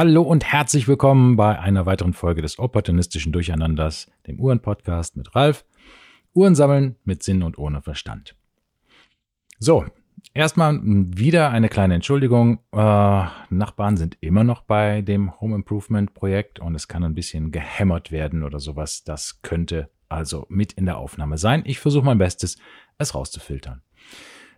Hallo und herzlich willkommen bei einer weiteren Folge des opportunistischen Durcheinanders, dem Uhren-Podcast mit Ralf. Uhren sammeln mit Sinn und ohne Verstand. So, erstmal wieder eine kleine Entschuldigung. Äh, Nachbarn sind immer noch bei dem Home Improvement Projekt und es kann ein bisschen gehämmert werden oder sowas. Das könnte also mit in der Aufnahme sein. Ich versuche mein Bestes, es rauszufiltern.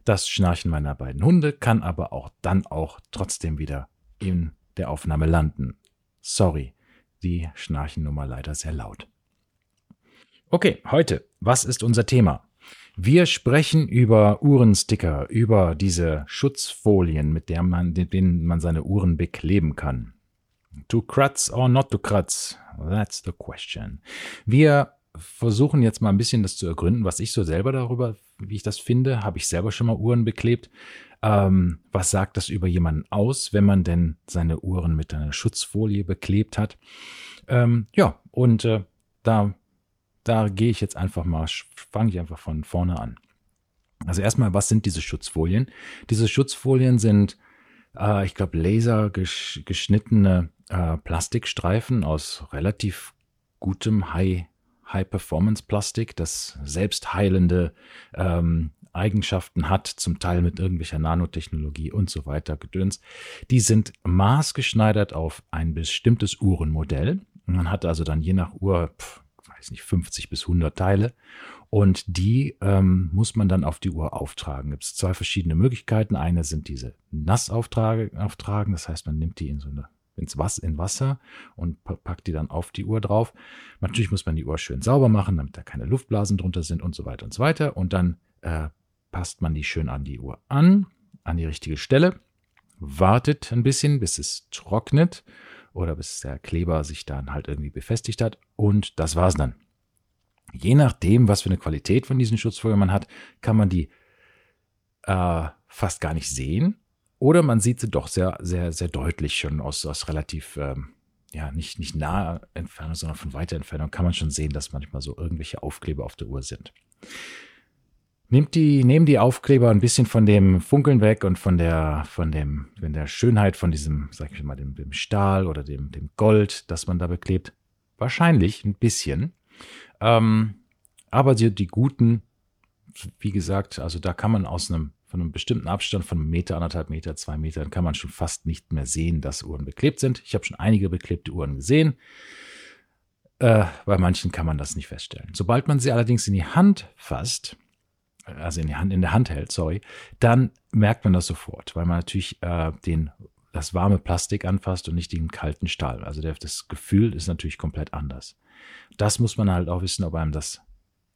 Das Schnarchen meiner beiden Hunde kann aber auch dann auch trotzdem wieder in der Aufnahme landen. Sorry, die schnarchen nun mal leider sehr laut. Okay, heute, was ist unser Thema? Wir sprechen über Uhrensticker, über diese Schutzfolien, mit der man, denen man seine Uhren bekleben kann. To crutz or not to crutz? That's the question. Wir versuchen jetzt mal ein bisschen das zu ergründen, was ich so selber darüber, wie ich das finde. Habe ich selber schon mal Uhren beklebt? Ähm, was sagt das über jemanden aus, wenn man denn seine Uhren mit einer Schutzfolie beklebt hat? Ähm, ja, und äh, da, da gehe ich jetzt einfach mal, fange ich einfach von vorne an. Also erstmal, was sind diese Schutzfolien? Diese Schutzfolien sind, äh, ich glaube, lasergeschnittene äh, Plastikstreifen aus relativ gutem High High-Performance-Plastik, das selbstheilende ähm, Eigenschaften hat, zum Teil mit irgendwelcher Nanotechnologie und so weiter gedöns. Die sind maßgeschneidert auf ein bestimmtes Uhrenmodell. Man hat also dann je nach Uhr, pf, weiß nicht, 50 bis 100 Teile. Und die ähm, muss man dann auf die Uhr auftragen. Gibt es zwei verschiedene Möglichkeiten. Eine sind diese nass das heißt, man nimmt die in so eine ins Wasser, in Wasser und packt die dann auf die Uhr drauf. Natürlich muss man die Uhr schön sauber machen, damit da keine Luftblasen drunter sind und so weiter und so weiter. Und dann äh, passt man die schön an die Uhr an, an die richtige Stelle, wartet ein bisschen, bis es trocknet oder bis der Kleber sich dann halt irgendwie befestigt hat und das war's dann. Je nachdem, was für eine Qualität von diesen Schutzfolien man hat, kann man die äh, fast gar nicht sehen oder man sieht sie doch sehr, sehr, sehr deutlich schon aus, aus relativ, ähm, ja, nicht, nicht naher Entfernung, sondern von weiter Entfernung kann man schon sehen, dass manchmal so irgendwelche Aufkleber auf der Uhr sind. Nehmt die, nehmen die Aufkleber ein bisschen von dem Funkeln weg und von der, von dem, von der Schönheit von diesem, sag ich mal, dem, dem Stahl oder dem, dem Gold, das man da beklebt. Wahrscheinlich ein bisschen. Ähm, aber die, die guten, wie gesagt, also da kann man aus einem von einem bestimmten Abstand von einem Meter, anderthalb Meter, zwei Metern kann man schon fast nicht mehr sehen, dass Uhren beklebt sind. Ich habe schon einige beklebte Uhren gesehen. Äh, bei manchen kann man das nicht feststellen. Sobald man sie allerdings in die Hand fasst, also in, die Hand, in der Hand hält, sorry, dann merkt man das sofort, weil man natürlich äh, den, das warme Plastik anfasst und nicht den kalten Stahl. Also der, das Gefühl ist natürlich komplett anders. Das muss man halt auch wissen, ob einem das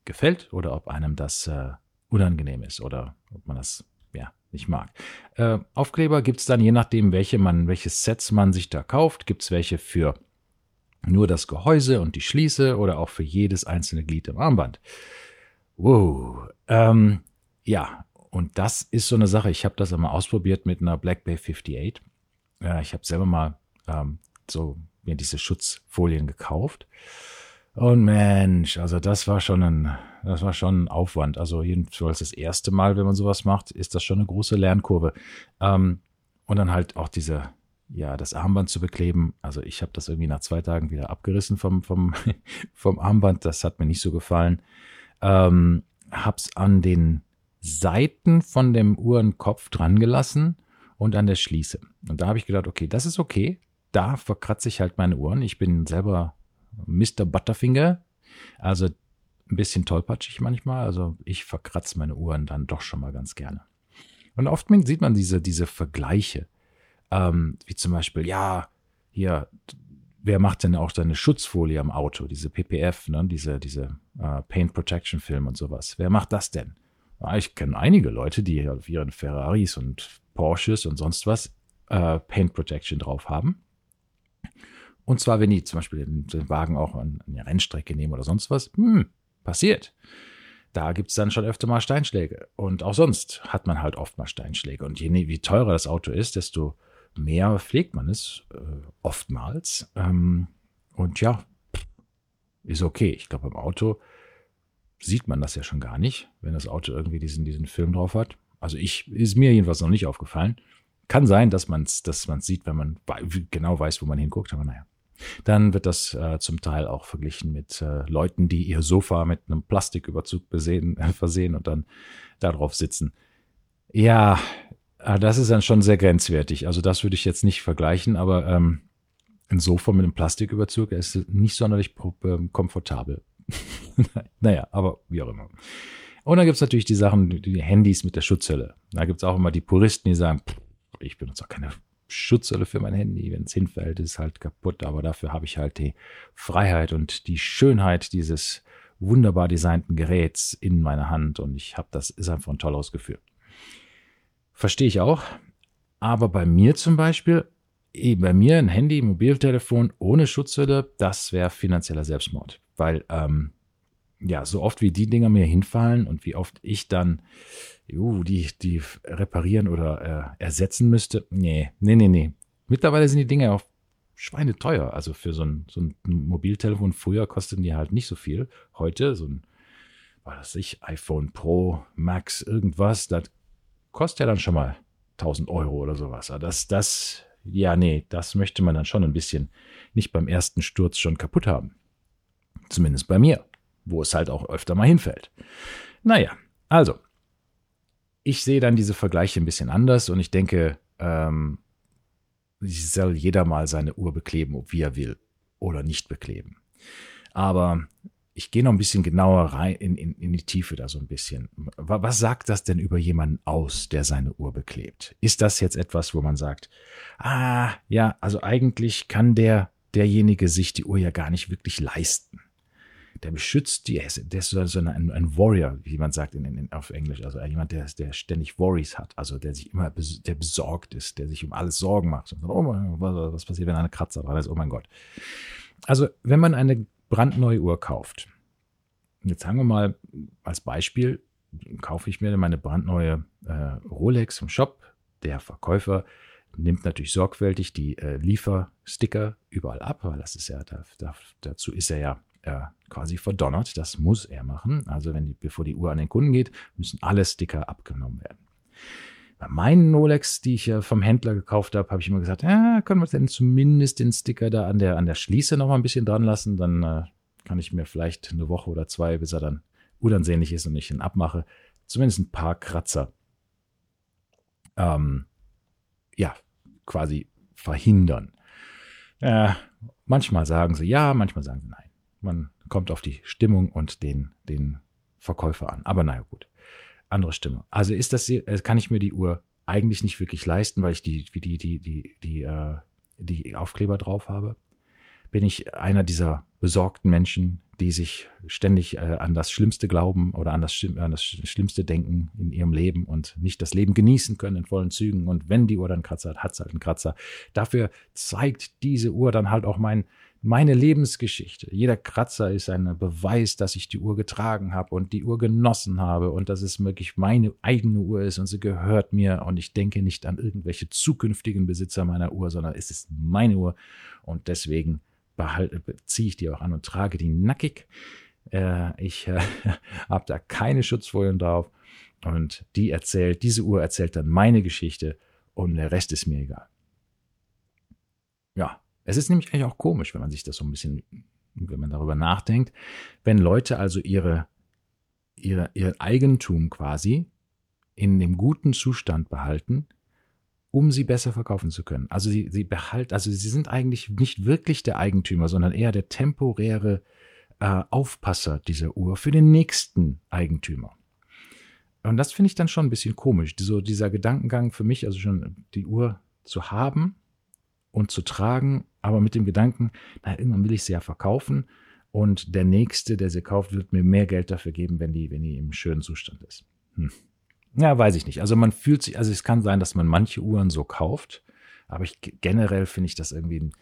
gefällt oder ob einem das äh, unangenehm ist oder ob man das ja nicht mag. Äh, Aufkleber gibt es dann je nachdem, welche man, welche Sets man sich da kauft. Gibt es welche für nur das Gehäuse und die Schließe oder auch für jedes einzelne Glied im Armband. Wow. Ähm, ja, und das ist so eine Sache. Ich habe das einmal ausprobiert mit einer Black Bay 58. Äh, ich habe selber mal ähm, so mir diese Schutzfolien gekauft. Und Mensch, also das war schon ein, das war schon ein Aufwand. Also jedenfalls das erste Mal, wenn man sowas macht, ist das schon eine große Lernkurve. Ähm, und dann halt auch diese, ja, das Armband zu bekleben. Also ich habe das irgendwie nach zwei Tagen wieder abgerissen vom, vom, vom Armband. Das hat mir nicht so gefallen. Ähm, hab's an den Seiten von dem Uhrenkopf dran gelassen und an der Schließe. Und da habe ich gedacht, okay, das ist okay. Da verkratze ich halt meine Uhren. Ich bin selber Mr. Butterfinger. Also ein bisschen tollpatschig manchmal. Also ich verkratze meine Uhren dann doch schon mal ganz gerne. Und oft sieht man diese, diese Vergleiche. Ähm, wie zum Beispiel, ja, hier, wer macht denn auch seine Schutzfolie am Auto, diese PPF, ne, diese, diese äh, Paint Protection Film und sowas. Wer macht das denn? Ja, ich kenne einige Leute, die auf ihren Ferraris und Porsches und sonst was äh, Paint Protection drauf haben. Und zwar, wenn die zum Beispiel den, Wagen auch an, eine Rennstrecke nehmen oder sonst was, hm, passiert. Da gibt es dann schon öfter mal Steinschläge. Und auch sonst hat man halt oft mal Steinschläge. Und je wie teurer das Auto ist, desto mehr pflegt man es äh, oftmals. Ähm, und ja, ist okay. Ich glaube, beim Auto sieht man das ja schon gar nicht, wenn das Auto irgendwie diesen, diesen Film drauf hat. Also ich, ist mir jedenfalls noch nicht aufgefallen. Kann sein, dass man es dass man's sieht, wenn man genau weiß, wo man hinguckt, aber naja. Dann wird das äh, zum Teil auch verglichen mit äh, Leuten, die ihr Sofa mit einem Plastiküberzug besehen, äh, versehen und dann darauf sitzen. Ja, äh, das ist dann schon sehr grenzwertig. Also das würde ich jetzt nicht vergleichen, aber ähm, ein Sofa mit einem Plastiküberzug ist nicht sonderlich ähm, komfortabel. naja, aber wie auch immer. Und dann gibt es natürlich die Sachen, die Handys mit der Schutzhülle. Da gibt es auch immer die Puristen, die sagen, ich benutze auch keine Schutzhülle für mein Handy. Wenn es hinfällt, ist es halt kaputt. Aber dafür habe ich halt die Freiheit und die Schönheit dieses wunderbar designten Geräts in meiner Hand. Und ich habe das, ist einfach ein tolles Gefühl. Verstehe ich auch. Aber bei mir zum Beispiel, eh, bei mir ein Handy, Mobiltelefon ohne Schutzhülle, das wäre finanzieller Selbstmord. Weil ähm, ja, so oft wie die Dinger mir hinfallen und wie oft ich dann uh, die, die reparieren oder äh, ersetzen müsste, nee, nee, nee, nee. Mittlerweile sind die Dinger auch schweineteuer. Also für so ein, so ein Mobiltelefon früher kosteten die halt nicht so viel. Heute so ein, was ich, iPhone Pro Max irgendwas, das kostet ja dann schon mal 1000 Euro oder sowas. Das, das, ja, nee, das möchte man dann schon ein bisschen nicht beim ersten Sturz schon kaputt haben. Zumindest bei mir wo es halt auch öfter mal hinfällt. Naja, also, ich sehe dann diese Vergleiche ein bisschen anders und ich denke, ähm, soll jeder mal seine Uhr bekleben, ob wie er will oder nicht bekleben. Aber ich gehe noch ein bisschen genauer rein in, in, in die Tiefe da so ein bisschen. Was sagt das denn über jemanden aus, der seine Uhr beklebt? Ist das jetzt etwas, wo man sagt, ah, ja, also eigentlich kann der, derjenige sich die Uhr ja gar nicht wirklich leisten der beschützt die, der ist so ein, ein Warrior, wie man sagt in, in, auf Englisch, also jemand, der, der ständig Worries hat, also der sich immer, der besorgt ist, der sich um alles Sorgen macht. Und sagt, oh was, was passiert, wenn eine Kratzer dran ist? Oh mein Gott. Also, wenn man eine brandneue Uhr kauft, jetzt sagen wir mal als Beispiel, kaufe ich mir meine brandneue äh, Rolex im Shop, der Verkäufer nimmt natürlich sorgfältig die äh, Liefersticker überall ab, weil das ist ja, da, da, dazu ist er ja äh, quasi verdonnert. Das muss er machen. Also wenn die, bevor die Uhr an den Kunden geht, müssen alle Sticker abgenommen werden. Bei meinen Rolex, die ich vom Händler gekauft habe, habe ich immer gesagt, ja, können wir denn zumindest den Sticker da an der, an der Schließe noch mal ein bisschen dran lassen, dann äh, kann ich mir vielleicht eine Woche oder zwei, bis er dann unansehnlich ist und ich ihn abmache, zumindest ein paar Kratzer, ähm, ja, quasi verhindern. Äh, manchmal sagen sie ja, manchmal sagen sie nein. Man kommt auf die Stimmung und den, den Verkäufer an. Aber naja, gut. Andere Stimme. Also ist das, äh, kann ich mir die Uhr eigentlich nicht wirklich leisten, weil ich die, die, die, die, die, die, äh, die Aufkleber drauf habe. Bin ich einer dieser besorgten Menschen, die sich ständig äh, an das Schlimmste glauben oder an das, an das Schlimmste denken in ihrem Leben und nicht das Leben genießen können in vollen Zügen. Und wenn die Uhr dann Kratzer hat, hat es halt einen Kratzer. Dafür zeigt diese Uhr dann halt auch mein, meine Lebensgeschichte. Jeder Kratzer ist ein Beweis, dass ich die Uhr getragen habe und die Uhr genossen habe und dass es wirklich meine eigene Uhr ist und sie gehört mir und ich denke nicht an irgendwelche zukünftigen Besitzer meiner Uhr, sondern es ist meine Uhr und deswegen behalte, ziehe ich die auch an und trage die nackig. Äh, ich äh, habe da keine Schutzfolien drauf und die erzählt, diese Uhr erzählt dann meine Geschichte und der Rest ist mir egal. Ja, es ist nämlich eigentlich auch komisch, wenn man sich das so ein bisschen, wenn man darüber nachdenkt, wenn Leute also ihre, ihre, ihr Eigentum quasi in dem guten Zustand behalten, um sie besser verkaufen zu können. Also sie, sie behalten, also sie sind eigentlich nicht wirklich der Eigentümer, sondern eher der temporäre äh, Aufpasser dieser Uhr für den nächsten Eigentümer. Und das finde ich dann schon ein bisschen komisch. So dieser Gedankengang für mich, also schon die Uhr zu haben und zu tragen, aber mit dem Gedanken, na, irgendwann will ich sie ja verkaufen und der Nächste, der sie kauft, wird mir mehr Geld dafür geben, wenn die, wenn die im schönen Zustand ist. Hm. Ja, weiß ich nicht. Also man fühlt sich, also es kann sein, dass man manche Uhren so kauft, aber ich, generell finde ich das irgendwie ein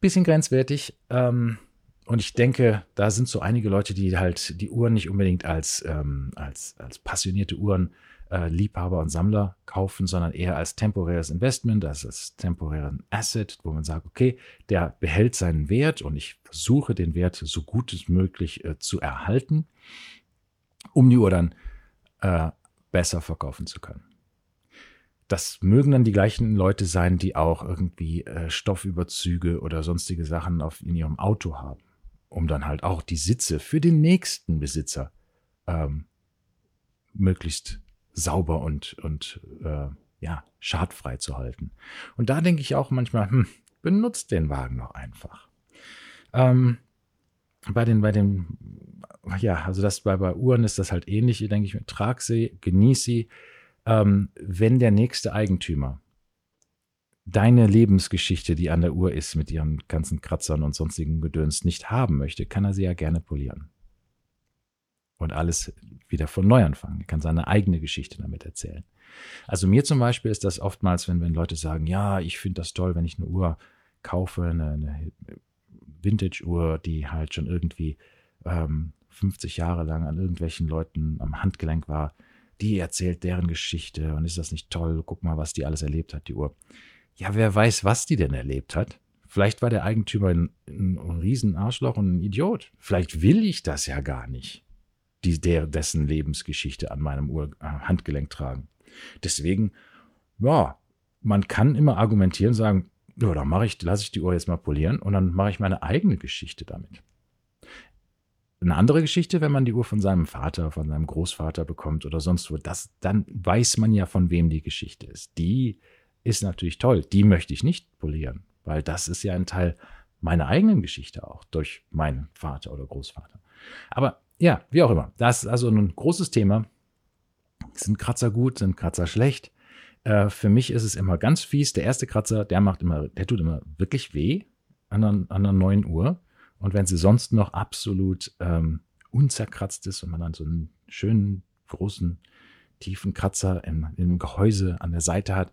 bisschen grenzwertig. Ähm, und ich denke, da sind so einige Leute, die halt die Uhren nicht unbedingt als, ähm, als, als passionierte Uhren äh, Liebhaber und Sammler kaufen, sondern eher als temporäres Investment, als, als temporären Asset, wo man sagt, okay, der behält seinen Wert und ich versuche den Wert so gut es möglich äh, zu erhalten, um die Uhr dann äh, besser verkaufen zu können. das mögen dann die gleichen Leute sein, die auch irgendwie äh, Stoffüberzüge oder sonstige Sachen auf, in ihrem Auto haben, um dann halt auch die Sitze für den nächsten Besitzer ähm, möglichst sauber und, und äh, ja, schadfrei zu halten. Und da denke ich auch manchmal, hm, benutzt den Wagen noch einfach. Ähm, bei den, bei den, ja, also das bei, bei Uhren ist das halt ähnlich, denke ich, trag sie, genieß sie. Ähm, wenn der nächste Eigentümer deine Lebensgeschichte, die an der Uhr ist, mit ihren ganzen Kratzern und sonstigen Gedöns nicht haben möchte, kann er sie ja gerne polieren. Und alles wieder von neu anfangen. Er kann seine eigene Geschichte damit erzählen. Also mir zum Beispiel ist das oftmals, wenn, wenn Leute sagen, ja, ich finde das toll, wenn ich eine Uhr kaufe, eine, eine Vintage-Uhr, die halt schon irgendwie ähm, 50 Jahre lang an irgendwelchen Leuten am Handgelenk war, die erzählt deren Geschichte und ist das nicht toll? Guck mal, was die alles erlebt hat, die Uhr. Ja, wer weiß, was die denn erlebt hat? Vielleicht war der Eigentümer ein, ein, ein Riesenarschloch und ein Idiot. Vielleicht will ich das ja gar nicht, die, der, dessen Lebensgeschichte an meinem Uhr, äh, Handgelenk tragen. Deswegen, ja, man kann immer argumentieren, sagen, ja, dann mache ich, lasse ich die Uhr jetzt mal polieren und dann mache ich meine eigene Geschichte damit. Eine andere Geschichte, wenn man die Uhr von seinem Vater, von seinem Großvater bekommt oder sonst wo, das, dann weiß man ja, von wem die Geschichte ist. Die ist natürlich toll. Die möchte ich nicht polieren, weil das ist ja ein Teil meiner eigenen Geschichte auch durch meinen Vater oder Großvater. Aber ja, wie auch immer. Das ist also ein großes Thema. Sind Kratzer gut, sind Kratzer schlecht? Äh, für mich ist es immer ganz fies. Der erste Kratzer, der macht immer, der tut immer wirklich weh an einer, an einer neuen Uhr. Und wenn sie sonst noch absolut ähm, unzerkratzt ist und man dann so einen schönen, großen, tiefen Kratzer im, im Gehäuse an der Seite hat,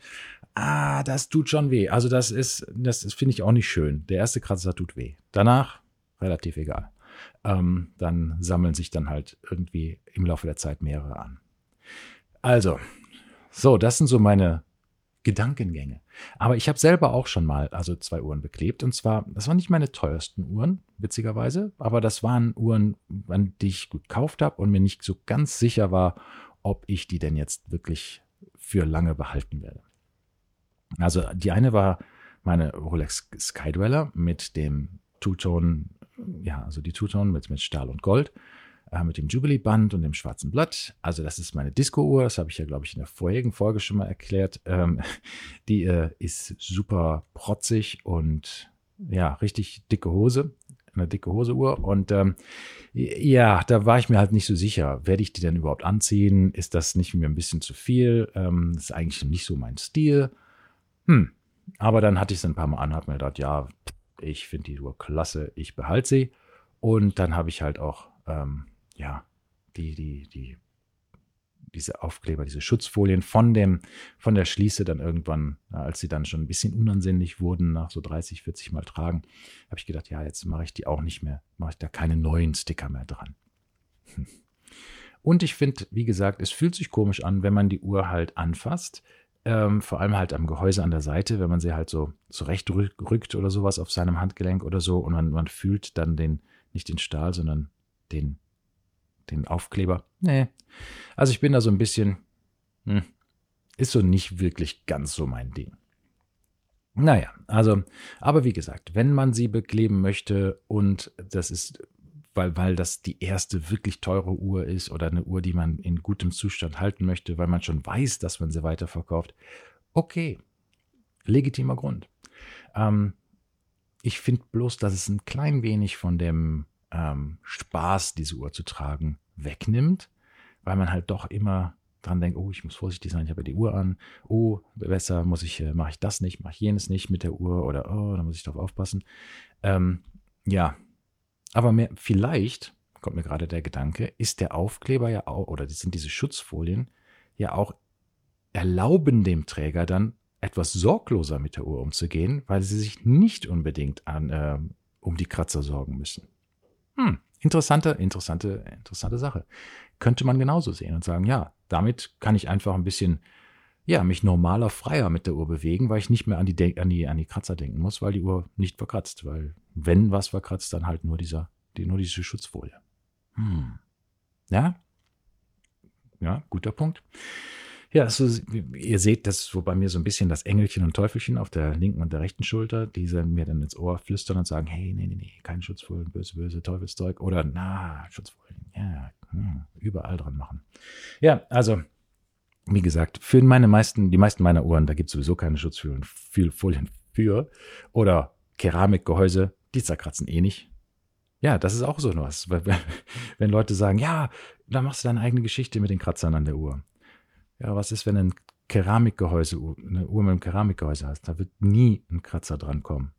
ah, das tut schon weh. Also das ist, das, das finde ich auch nicht schön. Der erste Kratzer tut weh. Danach relativ egal. Ähm, dann sammeln sich dann halt irgendwie im Laufe der Zeit mehrere an. Also, so, das sind so meine Gedankengänge. Aber ich habe selber auch schon mal also zwei Uhren beklebt. Und zwar, das waren nicht meine teuersten Uhren, witzigerweise, aber das waren Uhren, an die ich gekauft habe und mir nicht so ganz sicher war, ob ich die denn jetzt wirklich für lange behalten werde. Also die eine war meine Rolex Skydweller mit dem Two-Tone, ja, also die Two-Tone mit, mit Stahl und Gold äh, mit dem Jubilee-Band und dem schwarzen Blatt. Also das ist meine Disco-Uhr, das habe ich ja, glaube ich, in der vorherigen Folge schon mal erklärt. Ähm, die äh, ist super protzig und ja, richtig dicke Hose, eine dicke Hose-Uhr. Und ähm, ja, da war ich mir halt nicht so sicher, werde ich die denn überhaupt anziehen? Ist das nicht mir ein bisschen zu viel? Ähm, ist eigentlich nicht so mein Stil. Hm. Aber dann hatte ich es ein paar Mal an, habe mir gedacht, ja, ich finde die Uhr klasse, ich behalte sie. Und dann habe ich halt auch ähm, ja, die, die, die, diese Aufkleber, diese Schutzfolien von dem, von der Schließe dann irgendwann, als sie dann schon ein bisschen unansehnlich wurden, nach so 30, 40 Mal tragen, habe ich gedacht, ja, jetzt mache ich die auch nicht mehr, mache ich da keine neuen Sticker mehr dran. Und ich finde, wie gesagt, es fühlt sich komisch an, wenn man die Uhr halt anfasst. Ähm, vor allem halt am Gehäuse an der Seite, wenn man sie halt so zurechtrückt oder sowas auf seinem Handgelenk oder so und man, man fühlt dann den, nicht den Stahl, sondern den den Aufkleber. Nee. Also ich bin da so ein bisschen, hm, ist so nicht wirklich ganz so mein Ding. Naja, also, aber wie gesagt, wenn man sie bekleben möchte und das ist, weil, weil das die erste wirklich teure Uhr ist oder eine Uhr, die man in gutem Zustand halten möchte, weil man schon weiß, dass man sie weiterverkauft, okay, legitimer Grund. Ähm, ich finde bloß, dass es ein klein wenig von dem ähm, Spaß, diese Uhr zu tragen, wegnimmt, weil man halt doch immer dran denkt, oh, ich muss vorsichtig sein, ich habe ja die Uhr an, oh, besser muss ich, äh, mache ich das nicht, mache ich jenes nicht mit der Uhr oder oh, da muss ich drauf aufpassen. Ähm, ja, aber mehr, vielleicht, kommt mir gerade der Gedanke, ist der Aufkleber ja auch, oder sind diese Schutzfolien ja auch erlauben dem Träger dann etwas sorgloser mit der Uhr umzugehen, weil sie sich nicht unbedingt an, äh, um die Kratzer sorgen müssen. Hm, interessante, interessante, interessante Sache. Könnte man genauso sehen und sagen, ja, damit kann ich einfach ein bisschen, ja, mich normaler, freier mit der Uhr bewegen, weil ich nicht mehr an die, an die, an die Kratzer denken muss, weil die Uhr nicht verkratzt, weil wenn was verkratzt, dann halt nur dieser, die, nur diese Schutzfolie. Hm. Ja? Ja, guter Punkt. Ja, also, ihr seht, das ist so bei mir so ein bisschen das Engelchen und Teufelchen auf der linken und der rechten Schulter, die mir dann ins Ohr flüstern und sagen, hey, nee, nee, nee, kein Schutzfohlen, böse, böse, Teufelszeug. Oder, na, Schutzfohlen, ja, hm, überall dran machen. Ja, also, wie gesagt, für meine meisten, die meisten meiner Uhren, da gibt es sowieso keine Schutzfolien für. Oder Keramikgehäuse, die zerkratzen eh nicht. Ja, das ist auch so was. Wenn Leute sagen, ja, dann machst du deine eigene Geschichte mit den Kratzern an der Uhr. Ja, was ist, wenn ein Keramikgehäuse, eine Uhr mit einem Keramikgehäuse hast? Da wird nie ein Kratzer dran kommen.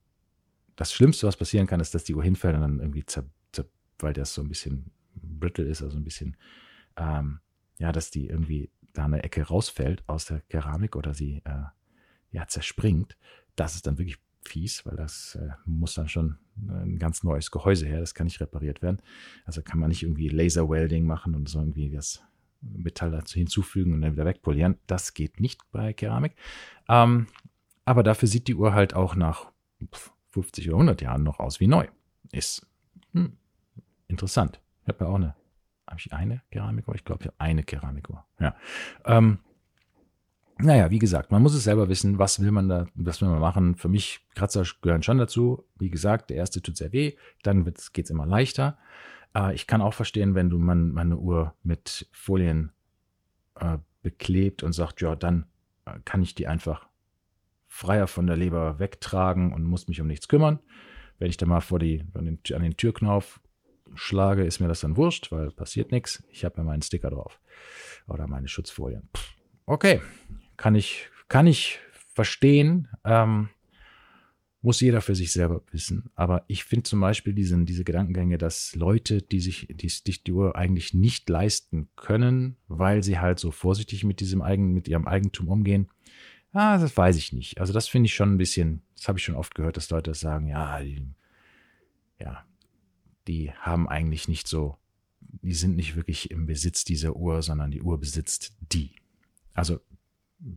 Das Schlimmste, was passieren kann, ist, dass die Uhr hinfällt und dann irgendwie, zer, zer, weil das so ein bisschen brittle ist, also ein bisschen, ähm, ja, dass die irgendwie da eine Ecke rausfällt aus der Keramik oder sie äh, ja zerspringt. Das ist dann wirklich fies, weil das äh, muss dann schon ein ganz neues Gehäuse her. Das kann nicht repariert werden. Also kann man nicht irgendwie Laser-Welding machen und so irgendwie das Metall dazu hinzufügen und dann wieder wegpolieren. Das geht nicht bei Keramik. Ähm, aber dafür sieht die Uhr halt auch nach 50 oder 100 Jahren noch aus wie neu. Ist hm, interessant. Ich habe ja auch eine, habe ich eine Keramikuhr? Ich glaube, ich habe eine Keramikuhr. Ja. Ähm, naja, wie gesagt, man muss es selber wissen, was will man da, was will man machen. Für mich, Kratzer gehören schon dazu. Wie gesagt, der erste tut sehr weh, dann geht es immer leichter. Äh, ich kann auch verstehen, wenn du man, meine Uhr mit Folien äh, beklebt und sagt, ja, dann äh, kann ich die einfach freier von der Leber wegtragen und muss mich um nichts kümmern. Wenn ich da mal vor die, an den, an den Türknauf schlage, ist mir das dann wurscht, weil passiert nichts. Ich habe ja meinen Sticker drauf oder meine Schutzfolien. Okay, kann ich, kann ich verstehen. Ähm, muss jeder für sich selber wissen. Aber ich finde zum Beispiel diesen, diese Gedankengänge, dass Leute, die sich die, Uhr eigentlich nicht leisten können, weil sie halt so vorsichtig mit diesem Eigen, mit ihrem Eigentum umgehen, ah, das weiß ich nicht. Also das finde ich schon ein bisschen, das habe ich schon oft gehört, dass Leute sagen, ja, die, ja, die haben eigentlich nicht so, die sind nicht wirklich im Besitz dieser Uhr, sondern die Uhr besitzt die. Also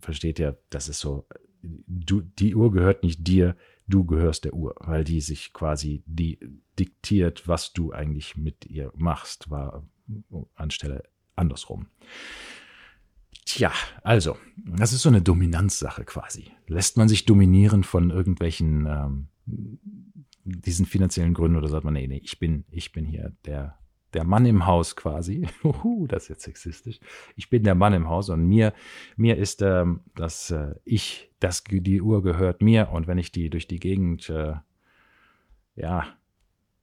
versteht ihr, das ist so, du, die Uhr gehört nicht dir, du gehörst der Uhr, weil die sich quasi die diktiert, was du eigentlich mit ihr machst, war anstelle andersrum. Tja, also, das ist so eine Dominanzsache quasi. Lässt man sich dominieren von irgendwelchen ähm, diesen finanziellen Gründen oder sagt man, nee, nee, ich bin, ich bin hier der der Mann im Haus quasi. Uhu, das ist jetzt sexistisch. Ich bin der Mann im Haus und mir, mir ist, ähm, dass äh, ich, dass die Uhr gehört mir und wenn ich die durch die Gegend, äh, ja,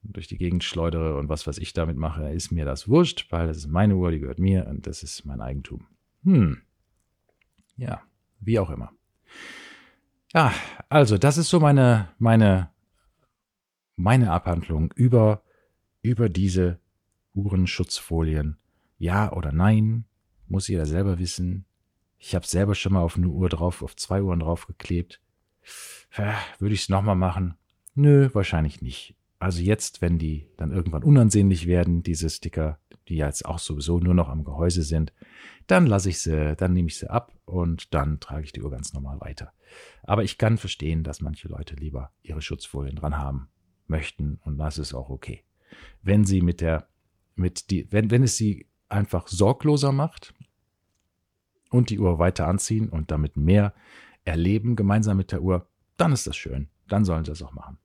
durch die Gegend schleudere und was, was ich damit mache, ist mir das wurscht, weil das ist meine Uhr, die gehört mir und das ist mein Eigentum. Hm. Ja, wie auch immer. Ja, also das ist so meine, meine, meine Abhandlung über, über diese Uhrenschutzfolien. Ja oder nein, muss jeder selber wissen. Ich habe selber schon mal auf eine Uhr drauf, auf zwei Uhren draufgeklebt. Würde ich es nochmal machen? Nö, wahrscheinlich nicht. Also jetzt, wenn die dann irgendwann unansehnlich werden, diese Sticker, die jetzt auch sowieso nur noch am Gehäuse sind, dann lasse ich sie, dann nehme ich sie ab und dann trage ich die Uhr ganz normal weiter. Aber ich kann verstehen, dass manche Leute lieber ihre Schutzfolien dran haben möchten und das ist auch okay. Wenn sie mit der mit die, wenn, wenn es sie einfach sorgloser macht und die Uhr weiter anziehen und damit mehr erleben gemeinsam mit der Uhr, dann ist das schön. Dann sollen sie das auch machen.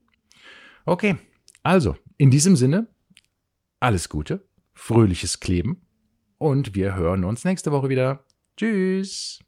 Okay, also in diesem Sinne, alles Gute, fröhliches Kleben und wir hören uns nächste Woche wieder. Tschüss.